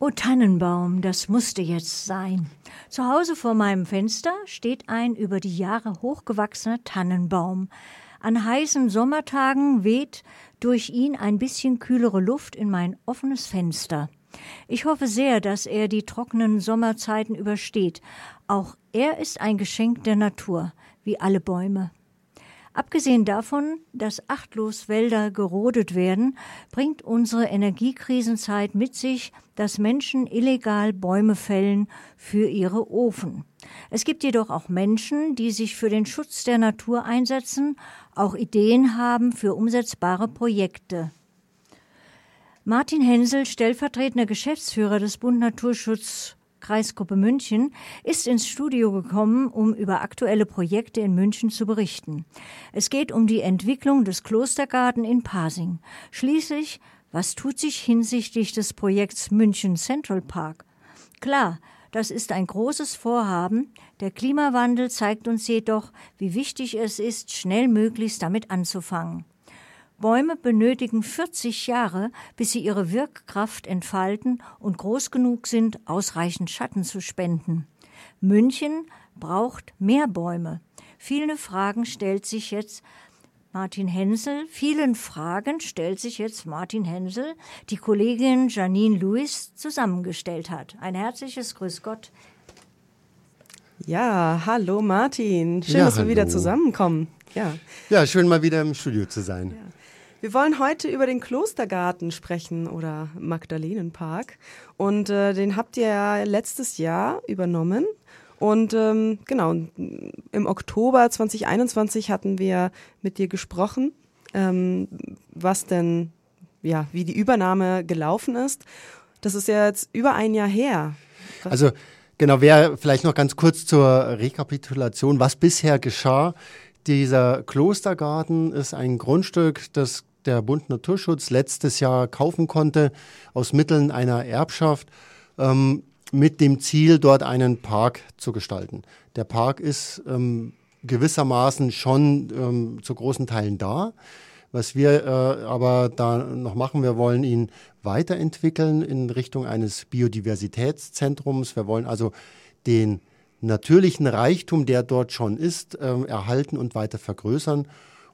O Tannenbaum, das musste jetzt sein. Zu Hause vor meinem Fenster steht ein über die Jahre hochgewachsener Tannenbaum. An heißen Sommertagen weht durch ihn ein bisschen kühlere Luft in mein offenes Fenster. Ich hoffe sehr, dass er die trockenen Sommerzeiten übersteht. Auch er ist ein Geschenk der Natur, wie alle Bäume. Abgesehen davon, dass achtlos Wälder gerodet werden, bringt unsere Energiekrisenzeit mit sich, dass Menschen illegal Bäume fällen für ihre Ofen. Es gibt jedoch auch Menschen, die sich für den Schutz der Natur einsetzen, auch Ideen haben für umsetzbare Projekte. Martin Hensel, stellvertretender Geschäftsführer des Bund Naturschutz Kreisgruppe München, ist ins Studio gekommen, um über aktuelle Projekte in München zu berichten. Es geht um die Entwicklung des Klostergarten in Pasing. Schließlich, was tut sich hinsichtlich des Projekts München Central Park? Klar, das ist ein großes Vorhaben. Der Klimawandel zeigt uns jedoch, wie wichtig es ist, schnell möglichst damit anzufangen. Bäume benötigen 40 Jahre, bis sie ihre Wirkkraft entfalten und groß genug sind, ausreichend Schatten zu spenden. München braucht mehr Bäume. Viele Fragen stellt sich jetzt Martin Hensel. Vielen Fragen stellt sich jetzt Martin Hensel, die Kollegin Janine Lewis zusammengestellt hat. Ein herzliches Grüß Gott. Ja, hallo Martin. Schön, ja, dass hallo. wir wieder zusammenkommen. Ja. ja, schön mal wieder im Studio zu sein. Ja. Wir wollen heute über den Klostergarten sprechen oder Magdalenenpark. Und äh, den habt ihr ja letztes Jahr übernommen. Und ähm, genau, im Oktober 2021 hatten wir mit dir gesprochen, ähm, was denn, ja, wie die Übernahme gelaufen ist. Das ist ja jetzt über ein Jahr her. Also genau, wäre vielleicht noch ganz kurz zur Rekapitulation, was bisher geschah. Dieser Klostergarten ist ein Grundstück, das der Bund Naturschutz letztes Jahr kaufen konnte aus Mitteln einer Erbschaft ähm, mit dem Ziel, dort einen Park zu gestalten. Der Park ist ähm, gewissermaßen schon ähm, zu großen Teilen da. Was wir äh, aber da noch machen, wir wollen ihn weiterentwickeln in Richtung eines Biodiversitätszentrums. Wir wollen also den natürlichen Reichtum, der dort schon ist, äh, erhalten und weiter vergrößern.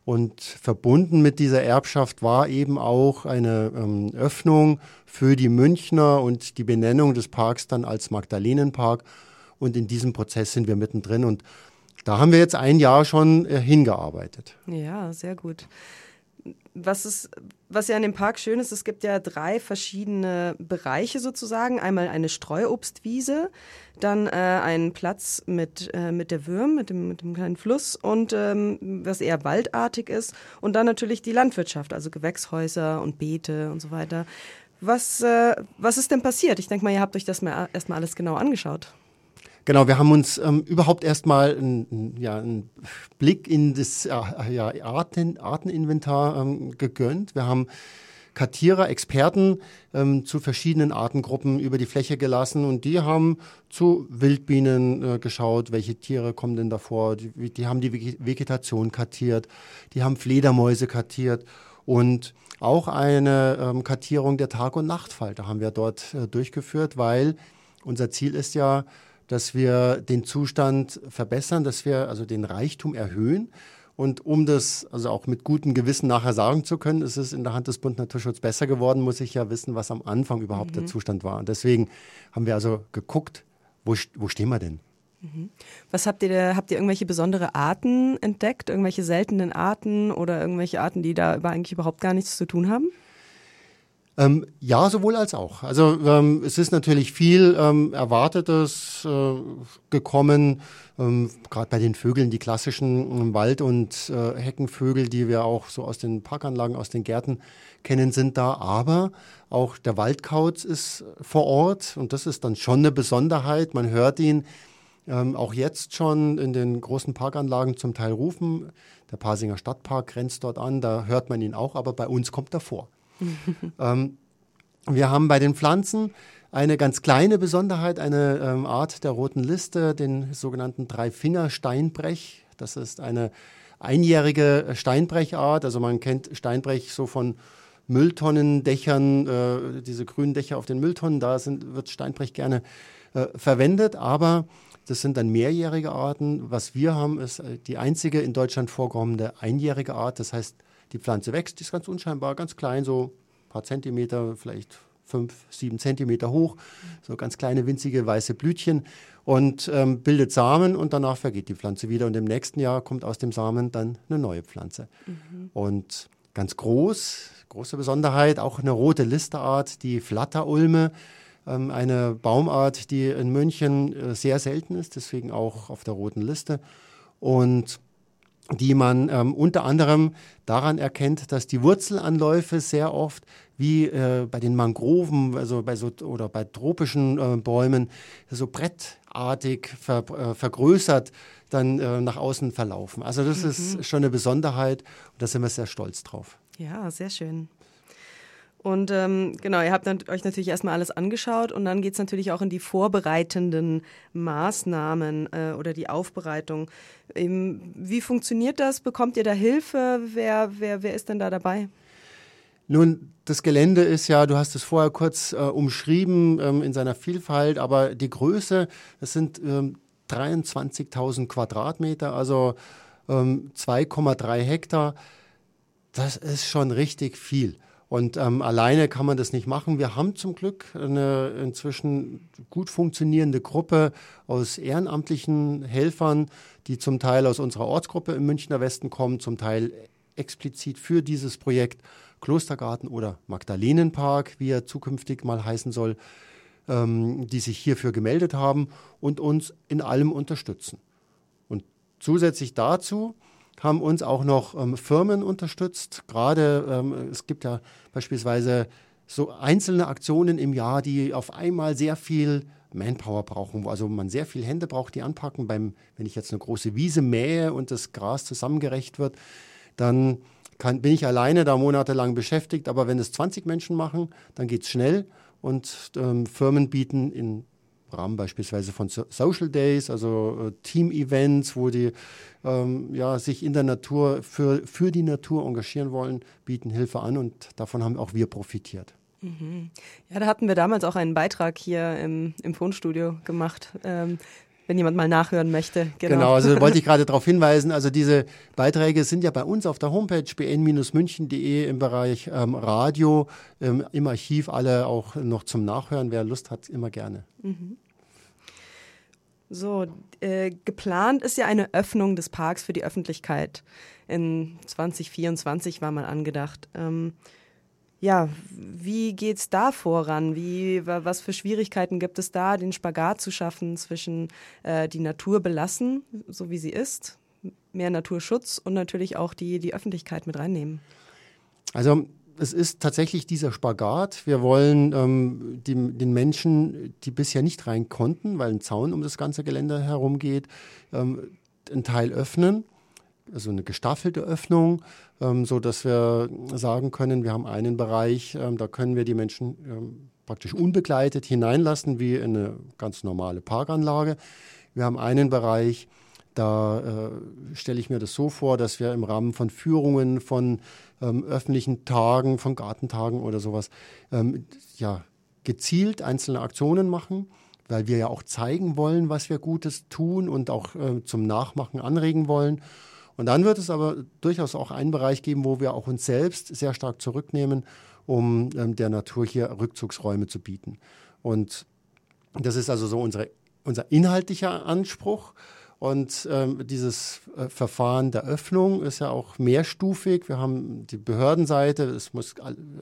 Und verbunden mit dieser Erbschaft war eben auch eine ähm, Öffnung für die Münchner und die Benennung des Parks dann als Magdalenenpark. Und in diesem Prozess sind wir mittendrin. Und da haben wir jetzt ein Jahr schon äh, hingearbeitet. Ja, sehr gut was, ist, was ja an dem Park schön ist, es gibt ja drei verschiedene Bereiche sozusagen. Einmal eine Streuobstwiese, dann äh, einen Platz mit, äh, mit der Würm, mit dem, mit dem kleinen Fluss und ähm, was eher waldartig ist. Und dann natürlich die Landwirtschaft, also Gewächshäuser und Beete und so weiter. Was, äh, was ist denn passiert? Ich denke mal, ihr habt euch das mal erstmal alles genau angeschaut. Genau, wir haben uns ähm, überhaupt erstmal einen, ja, Blick in das äh, ja, Arten, Arteninventar ähm, gegönnt. Wir haben Kartierer, Experten ähm, zu verschiedenen Artengruppen über die Fläche gelassen und die haben zu Wildbienen äh, geschaut, welche Tiere kommen denn davor. Die, die haben die Vegetation kartiert, die haben Fledermäuse kartiert und auch eine ähm, Kartierung der Tag- und Nachtfalter haben wir dort äh, durchgeführt, weil unser Ziel ist ja, dass wir den Zustand verbessern, dass wir also den Reichtum erhöhen. Und um das also auch mit gutem Gewissen nachher sagen zu können, ist es in der Hand des Bund Naturschutz besser geworden, muss ich ja wissen, was am Anfang überhaupt mhm. der Zustand war. Und deswegen haben wir also geguckt, wo, wo stehen wir denn? Mhm. Was habt ihr da, habt ihr irgendwelche besondere Arten entdeckt, irgendwelche seltenen Arten oder irgendwelche Arten, die da eigentlich überhaupt gar nichts zu tun haben? Ähm, ja, sowohl als auch. Also ähm, es ist natürlich viel ähm, Erwartetes äh, gekommen, ähm, gerade bei den Vögeln, die klassischen ähm, Wald- und äh, Heckenvögel, die wir auch so aus den Parkanlagen, aus den Gärten kennen, sind da. Aber auch der Waldkauz ist vor Ort und das ist dann schon eine Besonderheit. Man hört ihn ähm, auch jetzt schon in den großen Parkanlagen zum Teil rufen. Der Pasinger Stadtpark grenzt dort an, da hört man ihn auch, aber bei uns kommt er vor. ähm, wir haben bei den Pflanzen eine ganz kleine Besonderheit, eine ähm, Art der roten Liste, den sogenannten Dreifinger-Steinbrech. Das ist eine einjährige Steinbrechart. Also man kennt Steinbrech so von Mülltonnendächern, äh, diese grünen Dächer auf den Mülltonnen, da sind, wird Steinbrech gerne äh, verwendet, aber das sind dann mehrjährige Arten. Was wir haben, ist äh, die einzige in Deutschland vorkommende einjährige Art. Das heißt, die Pflanze wächst, die ist ganz unscheinbar, ganz klein, so ein paar Zentimeter, vielleicht fünf, sieben Zentimeter hoch, so ganz kleine winzige weiße Blütchen und ähm, bildet Samen und danach vergeht die Pflanze wieder und im nächsten Jahr kommt aus dem Samen dann eine neue Pflanze. Mhm. Und ganz groß, große Besonderheit, auch eine rote Listerart, die Flatterulme, ähm, eine Baumart, die in München äh, sehr selten ist, deswegen auch auf der roten Liste. Und die man ähm, unter anderem daran erkennt, dass die Wurzelanläufe sehr oft wie äh, bei den Mangroven also bei so, oder bei tropischen äh, Bäumen so brettartig ver, äh, vergrößert dann äh, nach außen verlaufen. Also das mhm. ist schon eine Besonderheit und da sind wir sehr stolz drauf. Ja, sehr schön. Und ähm, genau, ihr habt euch natürlich erstmal alles angeschaut und dann geht es natürlich auch in die vorbereitenden Maßnahmen äh, oder die Aufbereitung. Ähm, wie funktioniert das? Bekommt ihr da Hilfe? Wer, wer, wer ist denn da dabei? Nun, das Gelände ist ja, du hast es vorher kurz äh, umschrieben ähm, in seiner Vielfalt, aber die Größe, das sind ähm, 23.000 Quadratmeter, also 2,3 ähm, Hektar. Das ist schon richtig viel. Und ähm, alleine kann man das nicht machen. Wir haben zum Glück eine inzwischen gut funktionierende Gruppe aus ehrenamtlichen Helfern, die zum Teil aus unserer Ortsgruppe im Münchner Westen kommen, zum Teil explizit für dieses Projekt Klostergarten oder Magdalenenpark, wie er zukünftig mal heißen soll, ähm, die sich hierfür gemeldet haben und uns in allem unterstützen. Und zusätzlich dazu haben uns auch noch ähm, Firmen unterstützt. Gerade ähm, es gibt ja beispielsweise so einzelne Aktionen im Jahr, die auf einmal sehr viel Manpower brauchen, also man sehr viele Hände braucht, die anpacken. Beim, wenn ich jetzt eine große Wiese mähe und das Gras zusammengerecht wird, dann kann, bin ich alleine da monatelang beschäftigt. Aber wenn es 20 Menschen machen, dann geht es schnell und ähm, Firmen bieten in Rahmen beispielsweise von Social Days, also äh, Team-Events, wo die ähm, ja, sich in der Natur für, für die Natur engagieren wollen, bieten Hilfe an und davon haben auch wir profitiert. Mhm. Ja, da hatten wir damals auch einen Beitrag hier im, im Tonstudio gemacht. Ähm, wenn jemand mal nachhören möchte. Genau, genau also wollte ich gerade darauf hinweisen, also diese Beiträge sind ja bei uns auf der Homepage bn-münchen.de im Bereich ähm, Radio, ähm, im Archiv alle auch noch zum Nachhören. Wer Lust hat, immer gerne. Mhm. So, äh, geplant ist ja eine Öffnung des Parks für die Öffentlichkeit. In 2024 war mal angedacht. Ähm, ja, wie geht es da voran? Wie, was für Schwierigkeiten gibt es da, den Spagat zu schaffen zwischen äh, die Natur belassen, so wie sie ist, mehr Naturschutz und natürlich auch die, die Öffentlichkeit mit reinnehmen? Also es ist tatsächlich dieser Spagat. Wir wollen ähm, die, den Menschen, die bisher nicht rein konnten, weil ein Zaun um das ganze Gelände herum geht, ähm, einen Teil öffnen, also eine gestaffelte Öffnung, ähm, so dass wir sagen können, wir haben einen Bereich, ähm, da können wir die Menschen ähm, praktisch unbegleitet hineinlassen, wie in eine ganz normale Parkanlage. Wir haben einen Bereich, da äh, stelle ich mir das so vor, dass wir im Rahmen von Führungen, von ähm, öffentlichen Tagen, von Gartentagen oder sowas, ähm, ja, gezielt einzelne Aktionen machen, weil wir ja auch zeigen wollen, was wir Gutes tun und auch äh, zum Nachmachen anregen wollen. Und dann wird es aber durchaus auch einen Bereich geben, wo wir auch uns selbst sehr stark zurücknehmen, um ähm, der Natur hier Rückzugsräume zu bieten. Und das ist also so unsere, unser inhaltlicher Anspruch. Und ähm, dieses äh, Verfahren der Öffnung ist ja auch mehrstufig. Wir haben die Behördenseite, es muss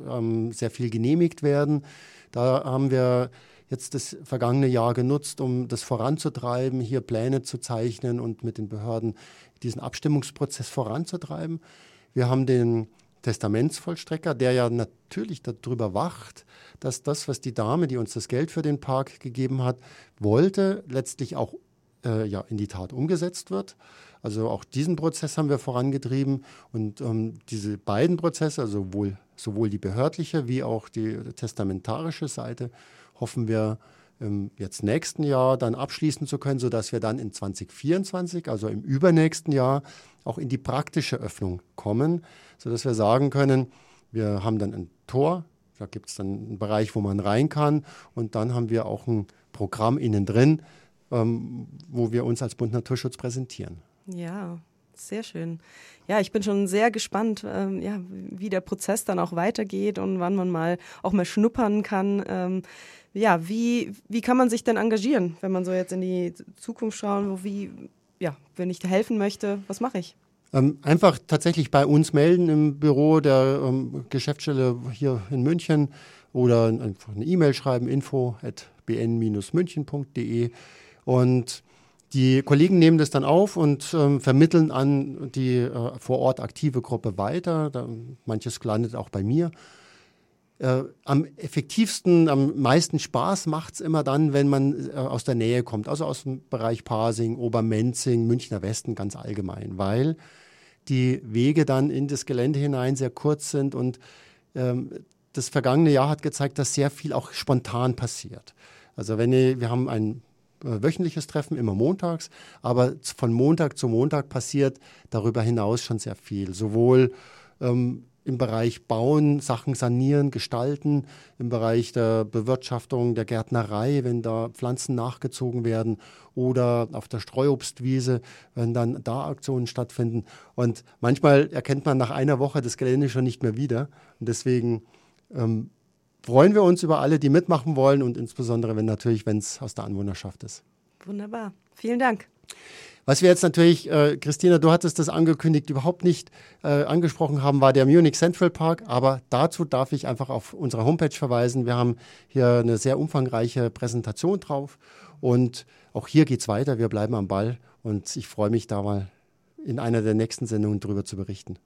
ähm, sehr viel genehmigt werden. Da haben wir jetzt das vergangene Jahr genutzt, um das voranzutreiben, hier Pläne zu zeichnen und mit den Behörden diesen Abstimmungsprozess voranzutreiben. Wir haben den Testamentsvollstrecker, der ja natürlich darüber wacht, dass das, was die Dame, die uns das Geld für den Park gegeben hat, wollte, letztlich auch äh, ja, in die Tat umgesetzt wird. Also auch diesen Prozess haben wir vorangetrieben und ähm, diese beiden Prozesse, also sowohl, sowohl die behördliche wie auch die testamentarische Seite, hoffen wir ähm, jetzt nächsten Jahr dann abschließen zu können, sodass wir dann in 2024, also im übernächsten Jahr, auch in die praktische Öffnung kommen, sodass wir sagen können, Wir haben dann ein Tor, da gibt es dann einen Bereich, wo man rein kann. Und dann haben wir auch ein Programm innen drin, ähm, wo wir uns als Bund Naturschutz präsentieren. Ja, sehr schön. Ja, ich bin schon sehr gespannt, ähm, ja, wie der Prozess dann auch weitergeht und wann man mal auch mal schnuppern kann. Ähm, ja, wie, wie kann man sich denn engagieren, wenn man so jetzt in die Zukunft schauen, wo wie, ja, wenn ich helfen möchte, was mache ich? Ähm, einfach tatsächlich bei uns melden im Büro der ähm, Geschäftsstelle hier in München oder einfach eine E-Mail schreiben, info at bn-münchen.de und die Kollegen nehmen das dann auf und ähm, vermitteln an die äh, vor Ort aktive Gruppe weiter. Da, manches landet auch bei mir. Äh, am effektivsten, am meisten Spaß macht es immer dann, wenn man äh, aus der Nähe kommt, also aus dem Bereich Pasing, Obermenzing, Münchner Westen ganz allgemein, weil die Wege dann in das Gelände hinein sehr kurz sind und ähm, das vergangene Jahr hat gezeigt, dass sehr viel auch spontan passiert. Also wenn ihr, wir haben ein wöchentliches Treffen, immer montags, aber von Montag zu Montag passiert darüber hinaus schon sehr viel. Sowohl ähm, im Bereich Bauen, Sachen sanieren, gestalten, im Bereich der Bewirtschaftung, der Gärtnerei, wenn da Pflanzen nachgezogen werden oder auf der Streuobstwiese, wenn dann da Aktionen stattfinden. Und manchmal erkennt man nach einer Woche das Gelände schon nicht mehr wieder. Und deswegen ähm, freuen wir uns über alle, die mitmachen wollen und insbesondere, wenn natürlich, wenn es aus der Anwohnerschaft ist. Wunderbar. Vielen Dank. Was wir jetzt natürlich, äh, Christina, du hattest das angekündigt, überhaupt nicht äh, angesprochen haben, war der Munich Central Park. Aber dazu darf ich einfach auf unsere Homepage verweisen. Wir haben hier eine sehr umfangreiche Präsentation drauf. Und auch hier geht es weiter. Wir bleiben am Ball. Und ich freue mich da mal in einer der nächsten Sendungen darüber zu berichten.